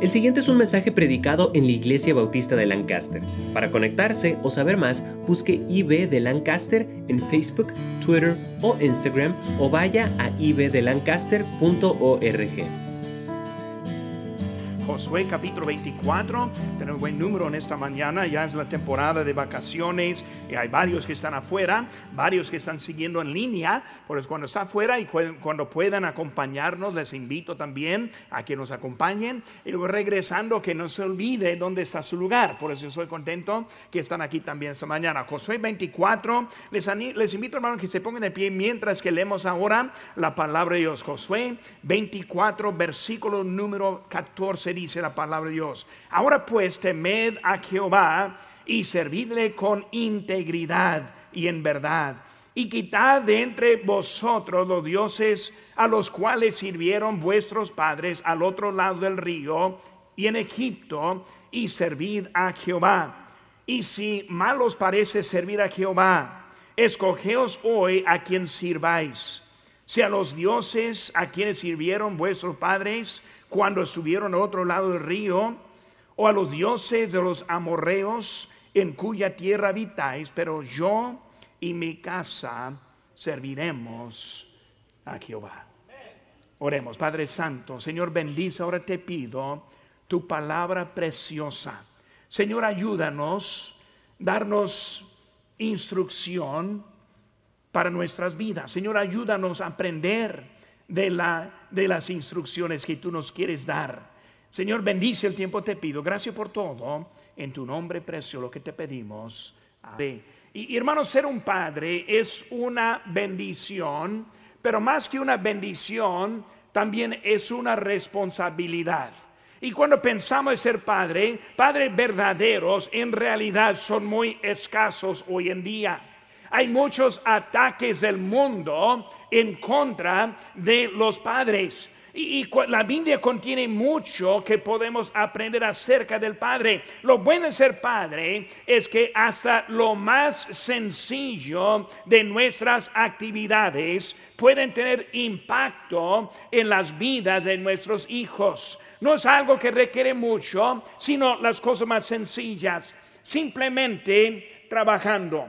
El siguiente es un mensaje predicado en la Iglesia Bautista de Lancaster. Para conectarse o saber más, busque IB de Lancaster en Facebook, Twitter o Instagram o vaya a ibdelancaster.org. Josué capítulo 24. Tenemos buen número en esta mañana. Ya es la temporada de vacaciones y hay varios que están afuera, varios que están siguiendo en línea. Por eso cuando está afuera y cuando puedan acompañarnos, les invito también a que nos acompañen. Y luego regresando, que no se olvide dónde está su lugar. Por eso estoy contento que están aquí también esta mañana. Josué 24. Les, les invito, hermanos, que se pongan de pie mientras que leemos ahora la palabra de Dios. Josué 24, versículo número 14 dice la palabra de Dios. Ahora pues temed a Jehová y servidle con integridad y en verdad. Y quitad de entre vosotros los dioses a los cuales sirvieron vuestros padres al otro lado del río y en Egipto, y servid a Jehová. Y si mal os parece servir a Jehová, escogeos hoy a quien sirváis, si a los dioses a quienes sirvieron vuestros padres, cuando estuvieron al otro lado del río, o a los dioses de los amorreos en cuya tierra habitáis, pero yo y mi casa serviremos a Jehová. Oremos, Padre Santo, Señor, bendice, ahora te pido tu palabra preciosa. Señor, ayúdanos, darnos instrucción para nuestras vidas. Señor, ayúdanos a aprender de, la, de las instrucciones que tú nos quieres dar. Señor, bendice el tiempo, te pido. Gracias por todo. En tu nombre precioso lo que te pedimos. Y hermanos, ser un padre es una bendición, pero más que una bendición, también es una responsabilidad. Y cuando pensamos en ser padre, padres verdaderos en realidad son muy escasos hoy en día. Hay muchos ataques del mundo en contra de los padres. Y, la Biblia contiene mucho que podemos aprender acerca del Padre. Lo bueno de ser Padre es que hasta lo más sencillo de nuestras actividades pueden tener impacto en las vidas de nuestros hijos. No es algo que requiere mucho, sino las cosas más sencillas. Simplemente trabajando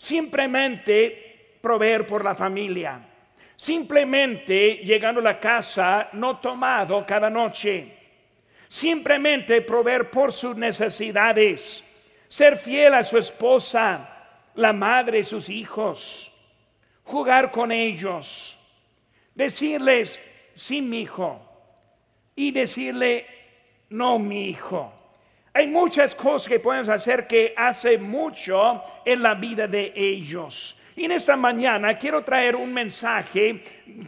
simplemente proveer por la familia, simplemente llegando a la casa no tomado cada noche, simplemente proveer por sus necesidades, ser fiel a su esposa, la madre, sus hijos, jugar con ellos, decirles, sí, mi hijo, y decirle, no, mi hijo. Hay muchas cosas que podemos hacer que hace mucho en la vida de ellos. Y en esta mañana quiero traer un mensaje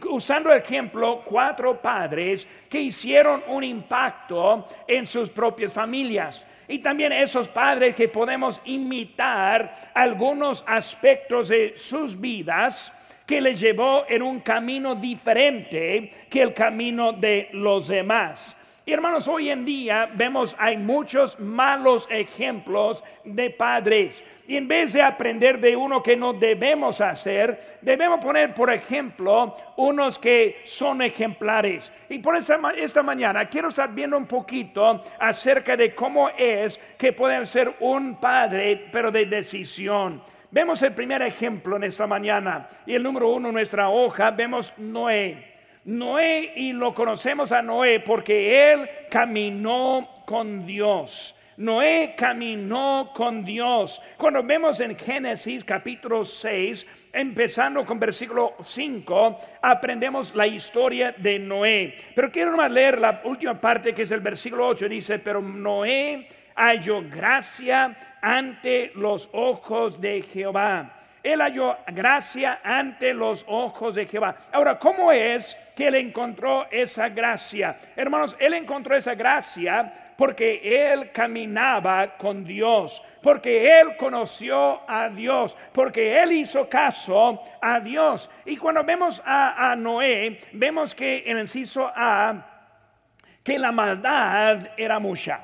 usando el ejemplo cuatro padres que hicieron un impacto en sus propias familias. Y también esos padres que podemos imitar algunos aspectos de sus vidas que les llevó en un camino diferente que el camino de los demás. Y hermanos, hoy en día vemos hay muchos malos ejemplos de padres. Y en vez de aprender de uno que no debemos hacer, debemos poner, por ejemplo, unos que son ejemplares. Y por esta, esta mañana quiero estar viendo un poquito acerca de cómo es que pueden ser un padre, pero de decisión. Vemos el primer ejemplo en esta mañana. Y el número uno en nuestra hoja, vemos Noé. Noé, y lo conocemos a Noé porque él caminó con Dios. Noé caminó con Dios. Cuando vemos en Génesis capítulo 6, empezando con versículo 5, aprendemos la historia de Noé. Pero quiero nomás leer la última parte que es el versículo 8. Dice, pero Noé halló gracia ante los ojos de Jehová él halló gracia ante los ojos de Jehová. Ahora, ¿cómo es que él encontró esa gracia? Hermanos, él encontró esa gracia porque él caminaba con Dios, porque él conoció a Dios, porque él hizo caso a Dios. Y cuando vemos a, a Noé, vemos que en el inciso A, que la maldad era mucha.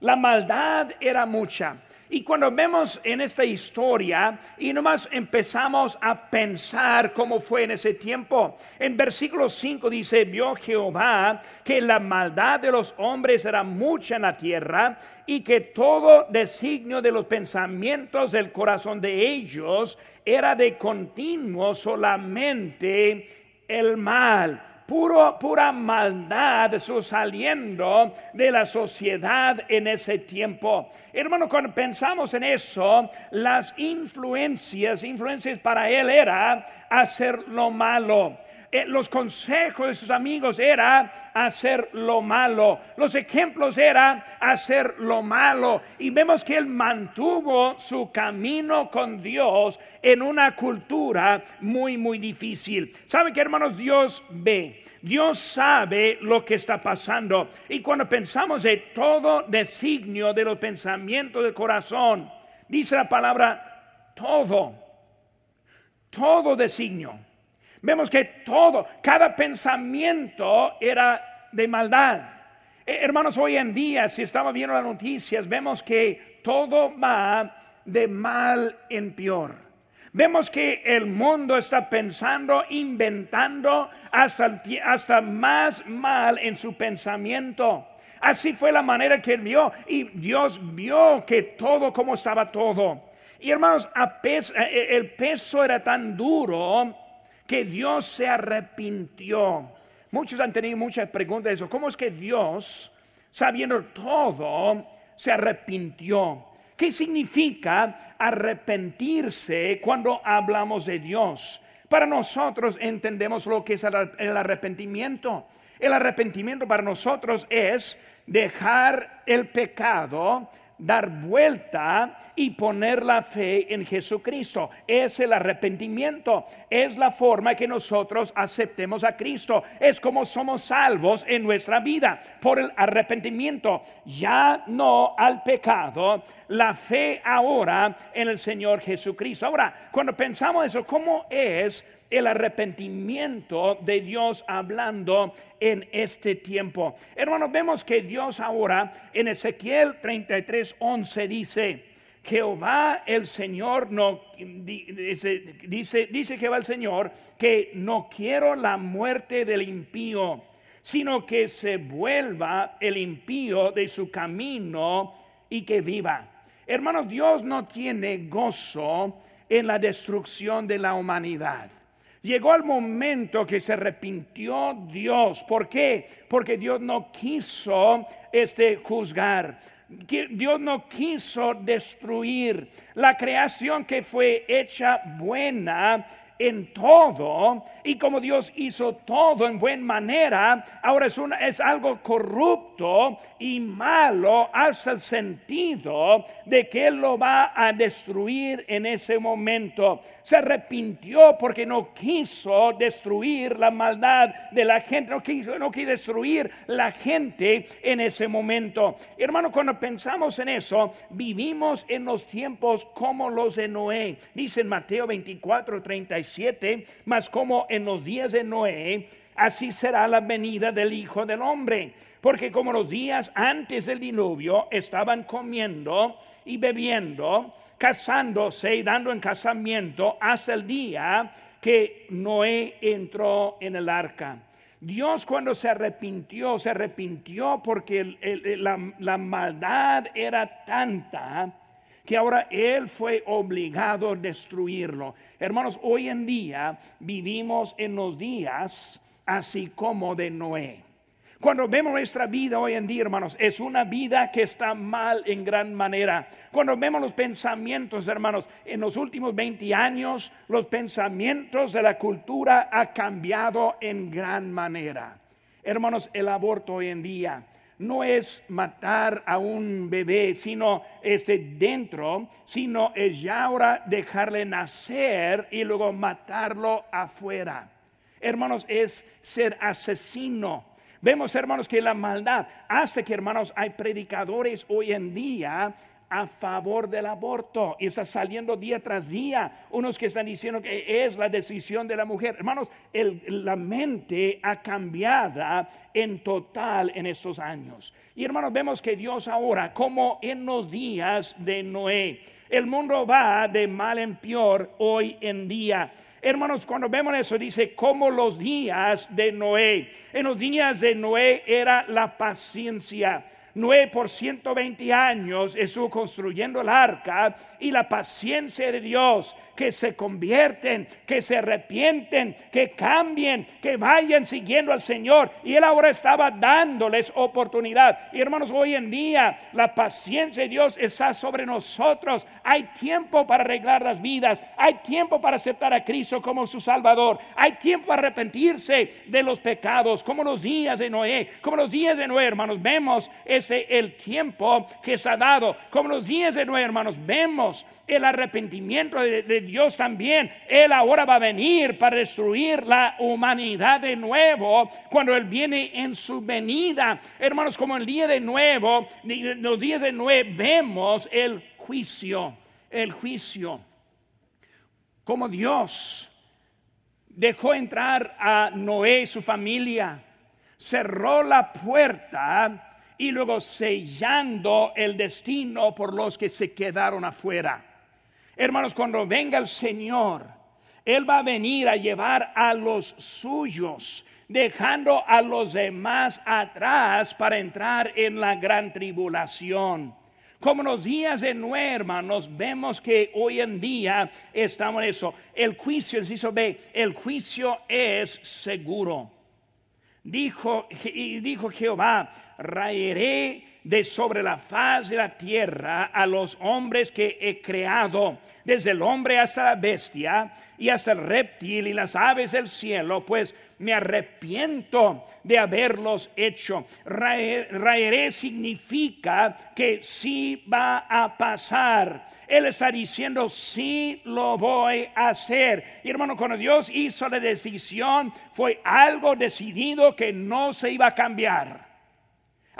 La maldad era mucha. Y cuando vemos en esta historia y nomás empezamos a pensar cómo fue en ese tiempo, en versículo 5 dice, vio Jehová que la maldad de los hombres era mucha en la tierra y que todo designio de los pensamientos del corazón de ellos era de continuo solamente el mal pura maldad saliendo de la sociedad en ese tiempo. Hermano, cuando pensamos en eso, las influencias, influencias para él era hacer lo malo. Eh, los consejos de sus amigos era hacer lo malo. Los ejemplos era hacer lo malo. Y vemos que él mantuvo su camino con Dios en una cultura muy, muy difícil. ¿Saben que hermanos? Dios ve. Dios sabe lo que está pasando. Y cuando pensamos de todo designio de los pensamientos del corazón, dice la palabra todo. Todo designio Vemos que todo, cada pensamiento era de maldad. Eh, hermanos, hoy en día, si estamos viendo las noticias, vemos que todo va de mal en peor. Vemos que el mundo está pensando, inventando hasta, hasta más mal en su pensamiento. Así fue la manera que él vio y Dios vio que todo como estaba todo. Y hermanos, eh, el peso era tan duro que Dios se arrepintió. Muchos han tenido muchas preguntas de eso. ¿Cómo es que Dios, sabiendo todo, se arrepintió? ¿Qué significa arrepentirse cuando hablamos de Dios? Para nosotros entendemos lo que es el arrepentimiento. El arrepentimiento para nosotros es dejar el pecado dar vuelta y poner la fe en Jesucristo. Es el arrepentimiento, es la forma que nosotros aceptemos a Cristo. Es como somos salvos en nuestra vida por el arrepentimiento. Ya no al pecado, la fe ahora en el Señor Jesucristo. Ahora, cuando pensamos eso, ¿cómo es? El arrepentimiento de Dios hablando en este tiempo. Hermanos, vemos que Dios ahora en Ezequiel 33, 11 dice, Jehová el Señor no dice, dice, dice Jehová el Señor que no quiero la muerte del impío, sino que se vuelva el impío de su camino y que viva. Hermanos, Dios no tiene gozo en la destrucción de la humanidad. Llegó el momento que se arrepintió Dios. ¿Por qué? Porque Dios no quiso este juzgar. Dios no quiso destruir la creación que fue hecha buena en todo y como Dios hizo todo en buena manera, ahora es, es algo corrupto y malo hasta el sentido de que Él lo va a destruir en ese momento. Se arrepintió porque no quiso destruir la maldad de la gente, no quiso, destruir la gente en ese momento. Hermano, cuando pensamos en eso, vivimos en los tiempos como los de Noé. Dice en Mateo 24, 35 mas como en los días de Noé, así será la venida del Hijo del Hombre. Porque como los días antes del diluvio estaban comiendo y bebiendo, casándose y dando en casamiento hasta el día que Noé entró en el arca. Dios cuando se arrepintió, se arrepintió porque la maldad era tanta que ahora Él fue obligado a destruirlo. Hermanos, hoy en día vivimos en los días así como de Noé. Cuando vemos nuestra vida hoy en día, hermanos, es una vida que está mal en gran manera. Cuando vemos los pensamientos, hermanos, en los últimos 20 años, los pensamientos de la cultura ha cambiado en gran manera. Hermanos, el aborto hoy en día no es matar a un bebé, sino este dentro, sino es ya ahora dejarle nacer y luego matarlo afuera. Hermanos, es ser asesino. Vemos, hermanos, que la maldad hace que, hermanos, hay predicadores hoy en día a favor del aborto y está saliendo día tras día. Unos que están diciendo que es la decisión de la mujer. Hermanos, la mente ha cambiado en total en estos años. Y hermanos, vemos que Dios ahora, como en los días de Noé, el mundo va de mal en peor hoy en día. Hermanos, cuando vemos eso, dice, como los días de Noé. En los días de Noé era la paciencia. Noé por 120 años estuvo construyendo el arca y la paciencia de Dios que se convierten, que se arrepienten, que cambien, que vayan siguiendo al Señor. Y Él ahora estaba dándoles oportunidad. Y hermanos, hoy en día la paciencia de Dios está sobre nosotros. Hay tiempo para arreglar las vidas. Hay tiempo para aceptar a Cristo como su Salvador. Hay tiempo para arrepentirse de los pecados, como los días de Noé. Como los días de Noé, hermanos, vemos ese el tiempo que se ha dado. Como los días de Noé, hermanos, vemos el arrepentimiento de, Dios también. Él ahora va a venir para destruir la humanidad de nuevo cuando Él viene en su venida. Hermanos, como el día de nuevo, los días de nuevo, vemos el juicio, el juicio. Como Dios dejó entrar a Noé y su familia, cerró la puerta y luego sellando el destino por los que se quedaron afuera. Hermanos, cuando venga el Señor, Él va a venir a llevar a los suyos, dejando a los demás atrás para entrar en la gran tribulación. Como los días de Noé, hermanos, vemos que hoy en día estamos en eso. El juicio, el B, el juicio es seguro. Dijo, y dijo Jehová, raeré de sobre la faz de la tierra a los hombres que he creado, desde el hombre hasta la bestia y hasta el reptil y las aves del cielo, pues me arrepiento de haberlos hecho. Raeré significa que sí va a pasar. Él está diciendo, sí lo voy a hacer. Y hermano, cuando Dios hizo la decisión, fue algo decidido que no se iba a cambiar.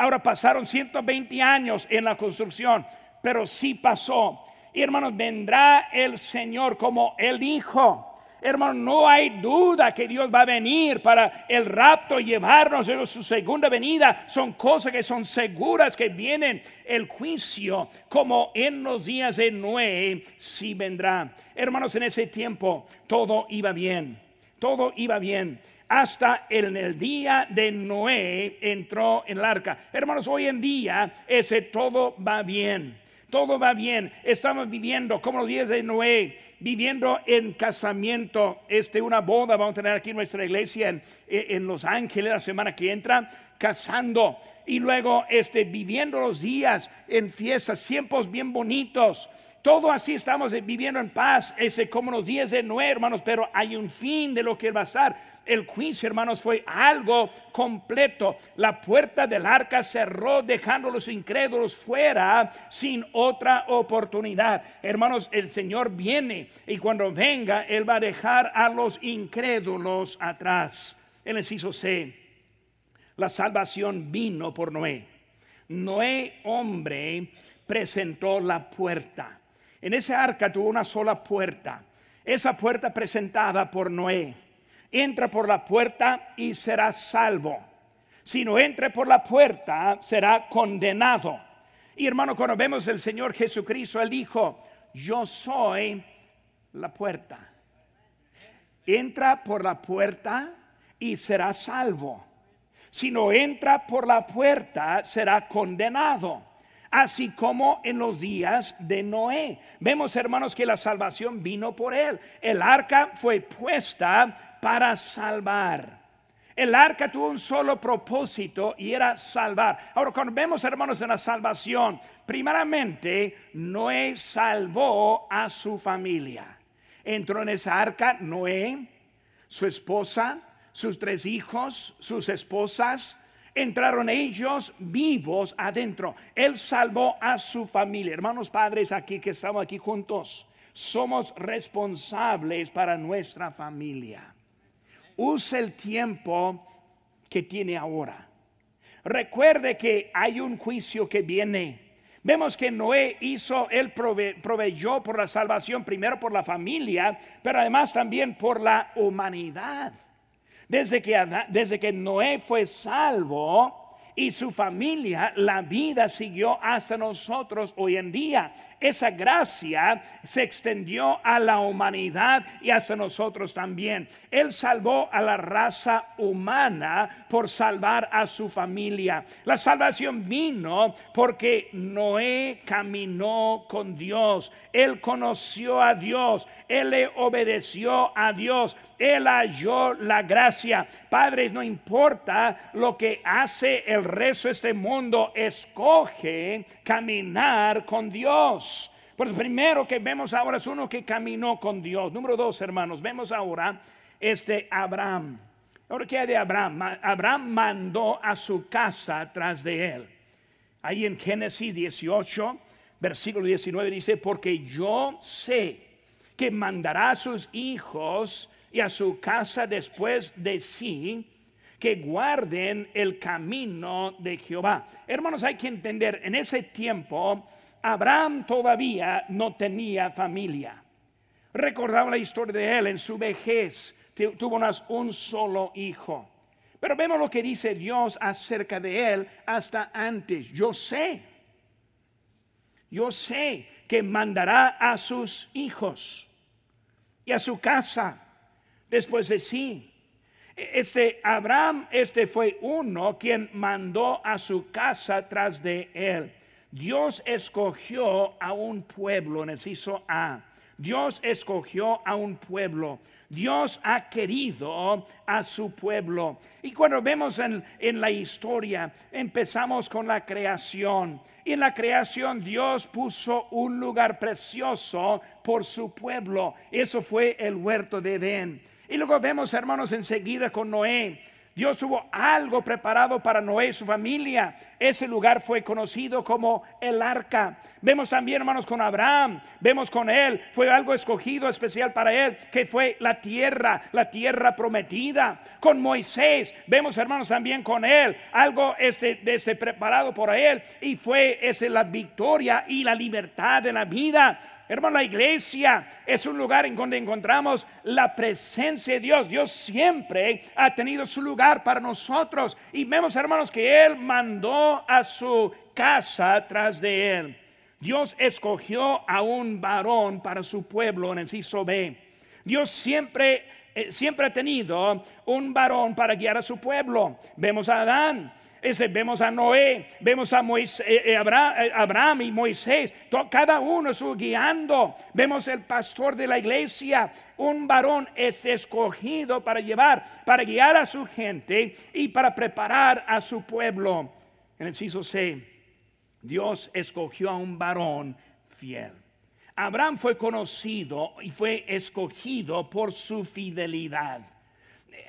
Ahora pasaron 120 años en la construcción, pero sí pasó. Y hermanos, vendrá el Señor como Él dijo. Hermano, no hay duda que Dios va a venir para el rapto, llevarnos en su segunda venida. Son cosas que son seguras que vienen. El juicio, como en los días de Noé, sí vendrá. Hermanos, en ese tiempo todo iba bien. Todo iba bien hasta en el día de Noé entró en el arca. Hermanos, hoy en día ese todo va bien. Todo va bien. Estamos viviendo como los días de Noé, viviendo en casamiento. Este, una boda vamos a tener aquí en nuestra iglesia en, en Los Ángeles la semana que entra, casando y luego este, viviendo los días en fiestas, tiempos bien bonitos. Todo así estamos viviendo en paz, ese como los días de Noé, hermanos, pero hay un fin de lo que va a estar el juicio, hermanos, fue algo completo. La puerta del arca cerró dejando a los incrédulos fuera sin otra oportunidad. Hermanos, el Señor viene y cuando venga, Él va a dejar a los incrédulos atrás. El inciso C, la salvación vino por Noé. Noé, hombre, presentó la puerta. En ese arca tuvo una sola puerta. Esa puerta presentada por Noé entra por la puerta y será salvo. Si no entre por la puerta, será condenado. Y hermano, cuando vemos el Señor Jesucristo, Él dijo, yo soy la puerta. Entra por la puerta y será salvo. Si no entra por la puerta, será condenado así como en los días de Noé. Vemos, hermanos, que la salvación vino por él. El arca fue puesta para salvar. El arca tuvo un solo propósito y era salvar. Ahora, cuando vemos, hermanos, en la salvación, primeramente, Noé salvó a su familia. Entró en esa arca Noé, su esposa, sus tres hijos, sus esposas, entraron ellos vivos adentro. Él salvó a su familia. Hermanos padres aquí que estamos aquí juntos, somos responsables para nuestra familia. Use el tiempo que tiene ahora. Recuerde que hay un juicio que viene, Vemos que Noé hizo, él proveyó por la salvación, primero por la familia, pero además también por la humanidad. Desde que, desde que Noé fue salvo y su familia, la vida siguió hasta nosotros hoy en día esa gracia se extendió a la humanidad y hasta nosotros también. Él salvó a la raza humana por salvar a su familia. La salvación vino porque Noé caminó con Dios. Él conoció a Dios. Él le obedeció a Dios. Él halló la gracia. Padres, no importa lo que hace el resto de este mundo, escoge caminar con Dios. Pues primero que vemos ahora es uno que caminó con Dios. Número dos, hermanos, vemos ahora este Abraham. Ahora, ¿qué hay de Abraham? Abraham mandó a su casa tras de él. Ahí en Génesis 18, versículo 19 dice, porque yo sé que mandará a sus hijos y a su casa después de sí, que guarden el camino de Jehová. Hermanos, hay que entender, en ese tiempo Abraham todavía no tenía familia. Recordaba la historia de él en su vejez, tuvo un solo hijo. Pero vemos lo que dice Dios acerca de él hasta antes. Yo sé, yo sé que mandará a sus hijos y a su casa después de sí. Este Abraham, este fue uno quien mandó a su casa tras de él. Dios escogió a un pueblo, en el A. Dios escogió a un pueblo. Dios ha querido a su pueblo. Y cuando vemos en, en, la historia, empezamos con la creación. Y en la creación Dios puso un lugar precioso por su pueblo. Eso fue el huerto de Edén. Y luego vemos, hermanos, enseguida con Noé. Dios tuvo algo preparado para Noé y su familia. Ese lugar fue conocido como el arca. Vemos también, hermanos, con Abraham. Vemos con él. Fue algo escogido especial para él, que fue la tierra, la tierra prometida. Con Moisés. Vemos, hermanos, también con él. Algo este, este preparado por él. Y fue ese, la victoria y la libertad de la vida. Hermano, la iglesia es un lugar en donde encontramos la presencia de Dios. Dios siempre ha tenido su lugar para nosotros. Y vemos, hermanos, que Él mandó a su casa tras de Él. Dios escogió a un varón para su pueblo en el ciso B. Dios siempre, eh, siempre ha tenido un varón para guiar a su pueblo. Vemos a Adán vemos a Noé, vemos a Moisés, eh, eh, eh, Abraham, y Moisés, cada uno estuvo guiando. Vemos el pastor de la iglesia, un varón es escogido para llevar, para guiar a su gente y para preparar a su pueblo. En el ciso C, Dios escogió a un varón fiel. Abraham fue conocido y fue escogido por su fidelidad.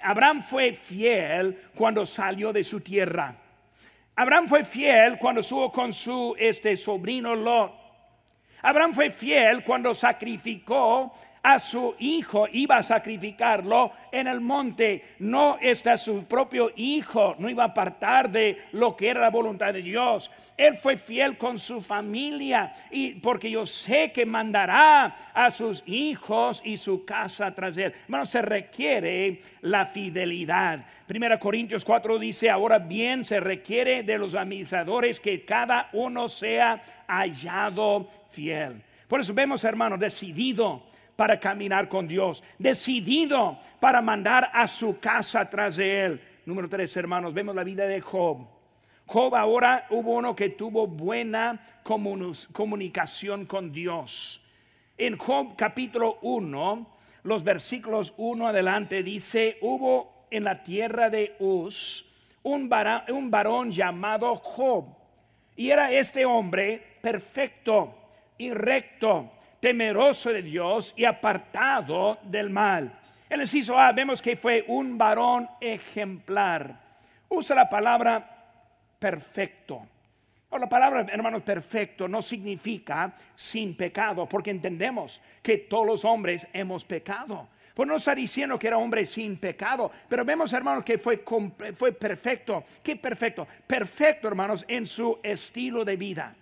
Abraham fue fiel cuando salió de su tierra. Abraham fue fiel cuando estuvo con su este, sobrino Lot. Abraham fue fiel cuando sacrificó a su hijo, iba a sacrificarlo en el monte. No está su propio hijo, no iba a apartar de lo que era la voluntad de Dios. Él fue fiel con su familia y porque yo sé que mandará a sus hijos y su casa tras él. Bueno, se requiere la fidelidad. Primera Corintios 4 dice, ahora bien se requiere de los administradores que cada uno sea hallado fiel. Por eso vemos, hermanos, decidido para caminar con Dios, decidido para mandar a su casa tras de él. Número tres, hermanos, vemos la vida de Job. Job ahora hubo uno que tuvo buena comunicación con Dios. En Job capítulo 1, los versículos 1 adelante dice, hubo en la tierra de Uz un un varón llamado Job. Y era este hombre perfecto y recto temeroso de Dios y apartado del mal. El inciso A vemos que fue un varón ejemplar. Usa la palabra perfecto. la palabra, hermanos, perfecto no significa sin pecado, porque entendemos que todos los hombres hemos pecado. Pues no está diciendo que era hombre sin pecado, pero vemos, hermanos, que fue, fue perfecto. ¿Qué perfecto? Perfecto, hermanos, en su estilo de vida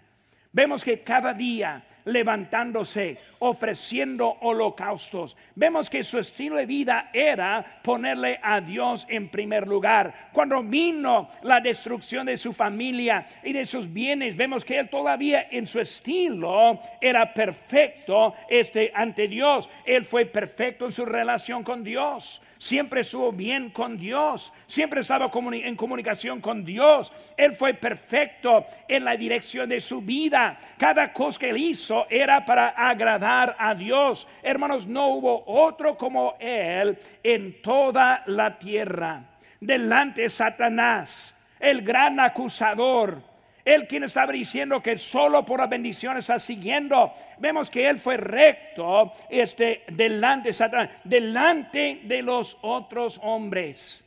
Vemos que cada día levantándose, ofreciendo holocaustos. Vemos que su estilo de vida era ponerle a Dios en primer lugar. Cuando vino la destrucción de su familia y de sus bienes, vemos que él todavía en su estilo era perfecto este ante Dios. Él fue perfecto en su relación con Dios siempre estuvo bien con Dios, siempre estaba en comunicación con Dios. Él fue perfecto en la dirección de su vida. Cada cosa que él hizo era para agradar a Dios. Hermanos, no hubo otro como él en toda la tierra. Delante de Satanás, el gran acusador él quien estaba diciendo que solo por la bendición está siguiendo. Vemos que él fue recto este, delante, Satanás, delante de los otros hombres.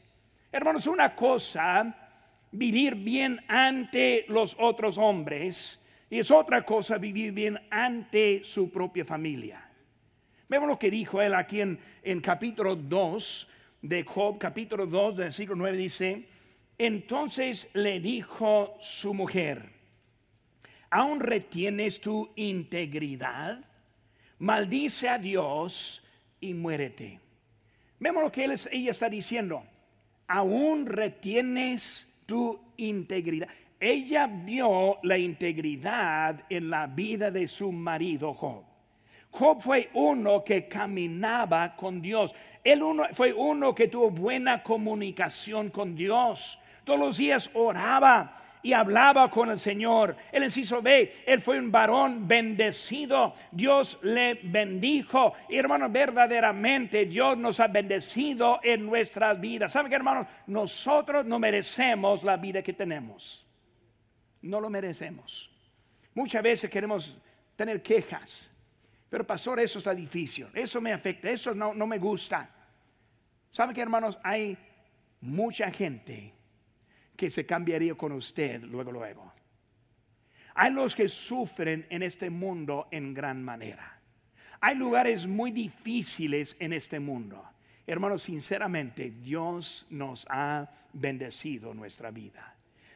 Hermanos, una cosa, vivir bien ante los otros hombres, y es otra cosa vivir bien ante su propia familia. Vemos lo que dijo él aquí en, en capítulo 2 de Job, capítulo 2, versículo 9, dice, entonces le dijo su mujer, ¿aún retienes tu integridad? Maldice a Dios y muérete. Vemos lo que ella está diciendo. Aún retienes tu integridad. Ella vio la integridad en la vida de su marido Job. Job fue uno que caminaba con Dios. Él fue uno que tuvo buena comunicación con Dios. Todos los días oraba y hablaba con el Señor. El inciso B, él fue un varón bendecido. Dios le bendijo. Y hermanos, verdaderamente Dios nos ha bendecido en nuestras vidas. ¿Saben qué, hermanos? Nosotros no merecemos la vida que tenemos. No lo merecemos. Muchas veces queremos tener quejas. Pero pastor, eso está difícil. Eso me afecta. Eso no, no me gusta. ¿Saben qué, hermanos? Hay mucha gente que se cambiaría con usted luego, luego. Hay los que sufren en este mundo en gran manera. Hay lugares muy difíciles en este mundo. Hermanos, sinceramente, Dios nos ha bendecido nuestra vida.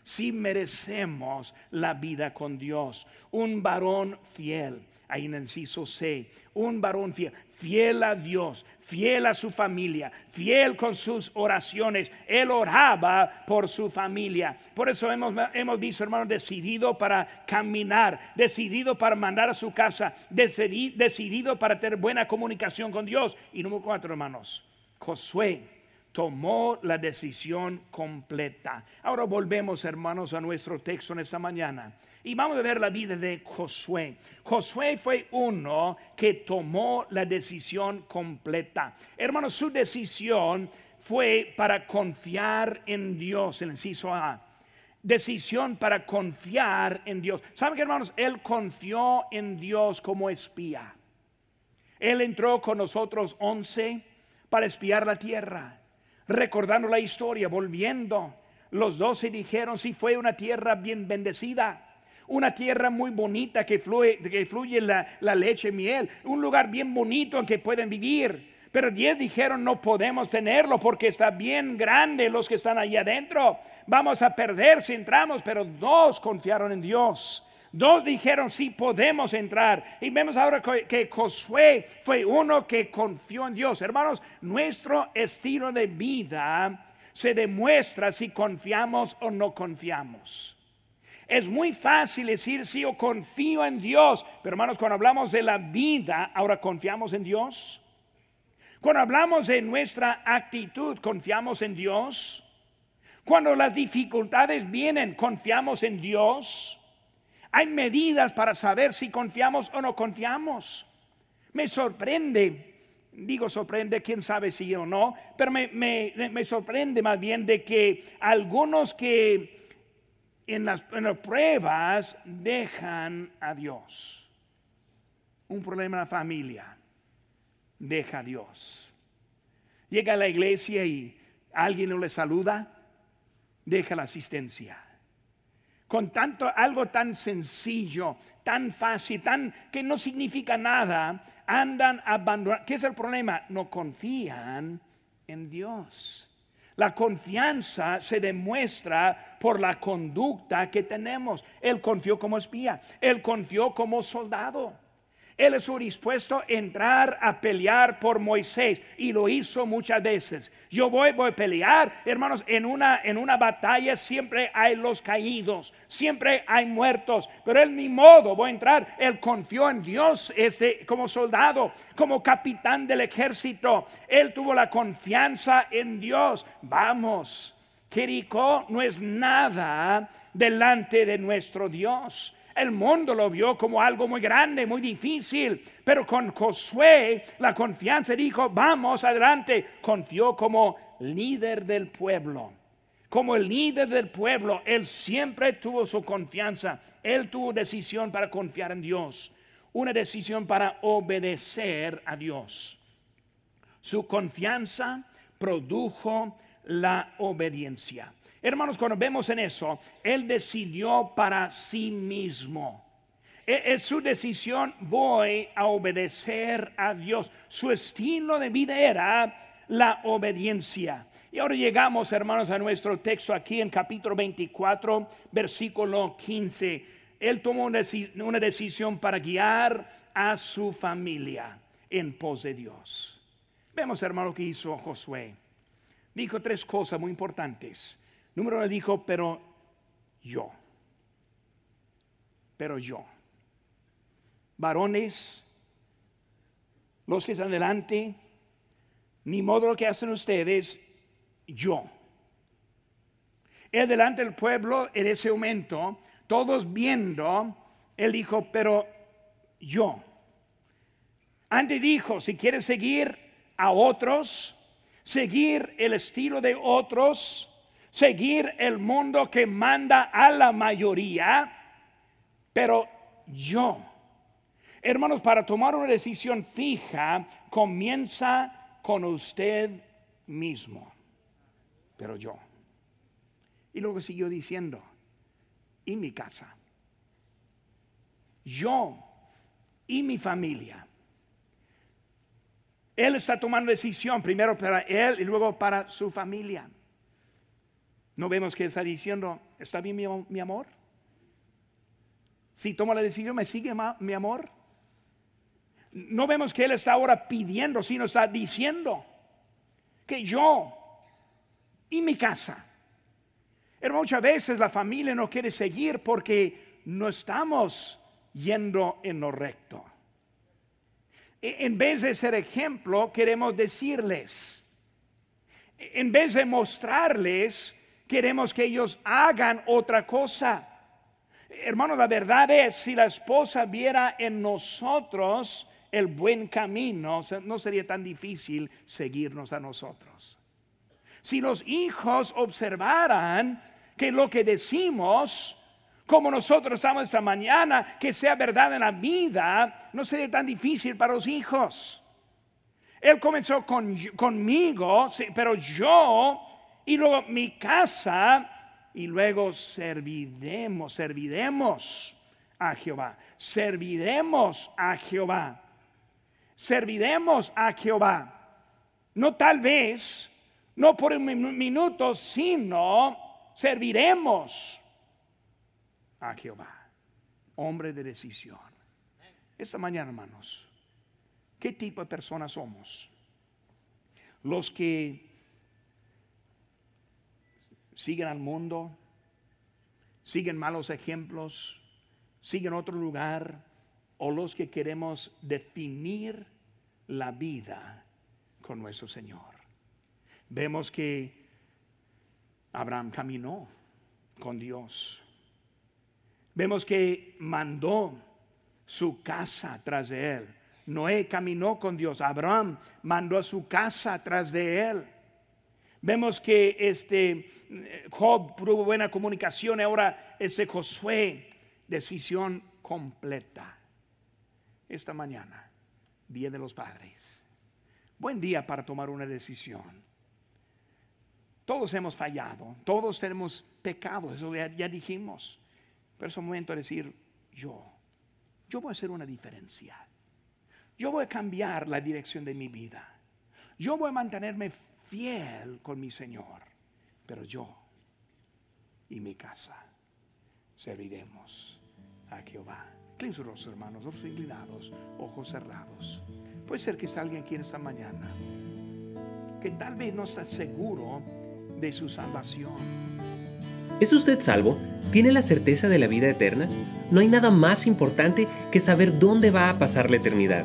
Si merecemos la vida con Dios, un varón fiel, ahí en el inciso C, un varón fiel, fiel a Dios, fiel a su familia, fiel con sus oraciones. Él oraba por su familia. Por eso hemos, hemos visto, hermanos, decidido para caminar, decidido para mandar a su casa, decidido para tener buena comunicación con Dios. Y número cuatro, hermanos, Josué tomó la decisión completa. Ahora volvemos, hermanos, a nuestro texto en esta mañana. Y vamos a ver la vida de Josué. Josué fue uno que tomó la decisión completa. Hermanos, su decisión fue para confiar en Dios, el inciso A. Decisión para confiar en Dios. ¿Saben qué, hermanos? Él confió en Dios como espía. Él entró con nosotros once para espiar la tierra recordando la historia, volviendo. Los doce dijeron, si fue una tierra bien bendecida, una tierra muy bonita que fluye, que fluye la, leche y miel, un lugar bien bonito en que pueden vivir. Pero diez dijeron, no podemos tenerlo porque está bien grande los que están allí adentro. Vamos a perder si entramos, pero dos confiaron en Dios. Dos dijeron, sí podemos entrar. Y vemos ahora que Josué fue uno que confió en Dios. Hermanos, nuestro estilo de vida se demuestra si confiamos o no confiamos. Es muy fácil decir sí o confío en Dios, pero hermanos, cuando hablamos de la vida, ahora confiamos en Dios. Cuando hablamos de nuestra actitud, confiamos en Dios. Cuando las dificultades vienen, confiamos en Dios. Hay medidas para saber si confiamos o no confiamos. Me sorprende, digo sorprende, quién sabe si o no, pero me, sorprende más bien de que algunos que en las, en las pruebas dejan a Dios. Un problema en la familia, deja a Dios. Llega a la iglesia y alguien no le saluda, deja la asistencia con tanto algo tan sencillo, tan fácil, tan que no significa nada, andan abandonando. ¿Qué es el problema? No confían en Dios. La confianza se demuestra por la conducta que tenemos. Él confió como espía, él confió como soldado. Él estuvo dispuesto a entrar a pelear por Moisés y lo hizo muchas veces. Yo voy, voy a pelear, hermanos, en una, en una batalla siempre hay los caídos, siempre hay muertos, pero él ni modo, voy a entrar. Él confió en Dios este, como soldado, como capitán del ejército. Él tuvo la confianza en Dios. Vamos, Jericó no es nada delante de nuestro Dios. El mundo lo vio como algo muy grande, muy difícil, pero con Josué la confianza dijo, vamos adelante, confió como líder del pueblo. Como el líder del pueblo, él siempre tuvo su confianza, él tuvo decisión para confiar en Dios, una decisión para obedecer a Dios. Su confianza produjo la obediencia. Hermanos, cuando vemos en eso, Él decidió para sí mismo. E, es su decisión, voy a obedecer a Dios. Su estilo de vida era la obediencia. Y ahora llegamos, hermanos, a nuestro texto aquí en capítulo 24, versículo 15. Él tomó una decisión para guiar a su familia en pos de Dios. Vemos, hermano, que hizo Josué. Dijo tres cosas muy importantes. Número uno dijo, pero yo, pero yo. Varones, los que están delante, ni modo lo que hacen ustedes, yo. Él delante del pueblo en ese momento, todos viendo, él dijo, pero yo. Antes dijo, si quieres seguir a otros, seguir el estilo de otros, seguir el mundo que manda a la mayoría, pero yo. Hermanos, para tomar una decisión fija, comienza con usted mismo, pero yo. Y luego siguió diciendo, y mi casa, yo y mi familia. Él está tomando decisión primero para él y luego para su familia. No vemos que está diciendo, ¿está bien mi, amor? Si toma la decisión, ¿me sigue mi amor? No vemos que Él está ahora pidiendo, sino está diciendo que yo y mi casa. Pero muchas veces la familia no quiere seguir porque no estamos yendo en lo recto. E, en vez de ser ejemplo, queremos decirles, en vez de mostrarles queremos que ellos hagan otra cosa. Hermano, la verdad es, si la esposa viera en nosotros el buen camino, no sería tan difícil seguirnos a nosotros. Si los hijos observaran que lo que decimos, como nosotros estamos esta mañana, que sea verdad en la vida, no sería tan difícil para los hijos. Él comenzó con, conmigo, pero yo y luego mi casa y luego serviremos, serviremos a Jehová, serviremos a Jehová, serviremos a Jehová. No tal vez, no por un minuto, sino serviremos a Jehová. Hombre de decisión. Esta mañana, hermanos, ¿qué tipo de personas somos? Los que siguen al mundo, siguen malos ejemplos, siguen otro lugar, o los que queremos definir la vida con nuestro Señor. Vemos que Abraham caminó con Dios. Vemos que mandó su casa tras de él. Noé caminó con Dios. Abraham mandó a su casa tras de él. Vemos que este Job tuvo buena comunicación, ahora ese Josué, decisión completa. Esta mañana, Día de los Padres. Buen día para tomar una decisión. Todos hemos fallado, todos tenemos pecados, eso ya, dijimos. Pero es un momento de decir, yo, yo voy a hacer una diferencia. Yo voy a cambiar la dirección de mi vida. Yo voy a mantenerme fiel con mi Señor, pero yo y mi casa serviremos a Jehová. Inclinen hermanos, ojos inclinados, ojos cerrados. Puede ser que está alguien aquí en esta mañana que tal vez no está seguro de su salvación. ¿Es usted salvo? ¿Tiene la certeza de la vida eterna? No hay nada más importante que saber dónde va a pasar la eternidad.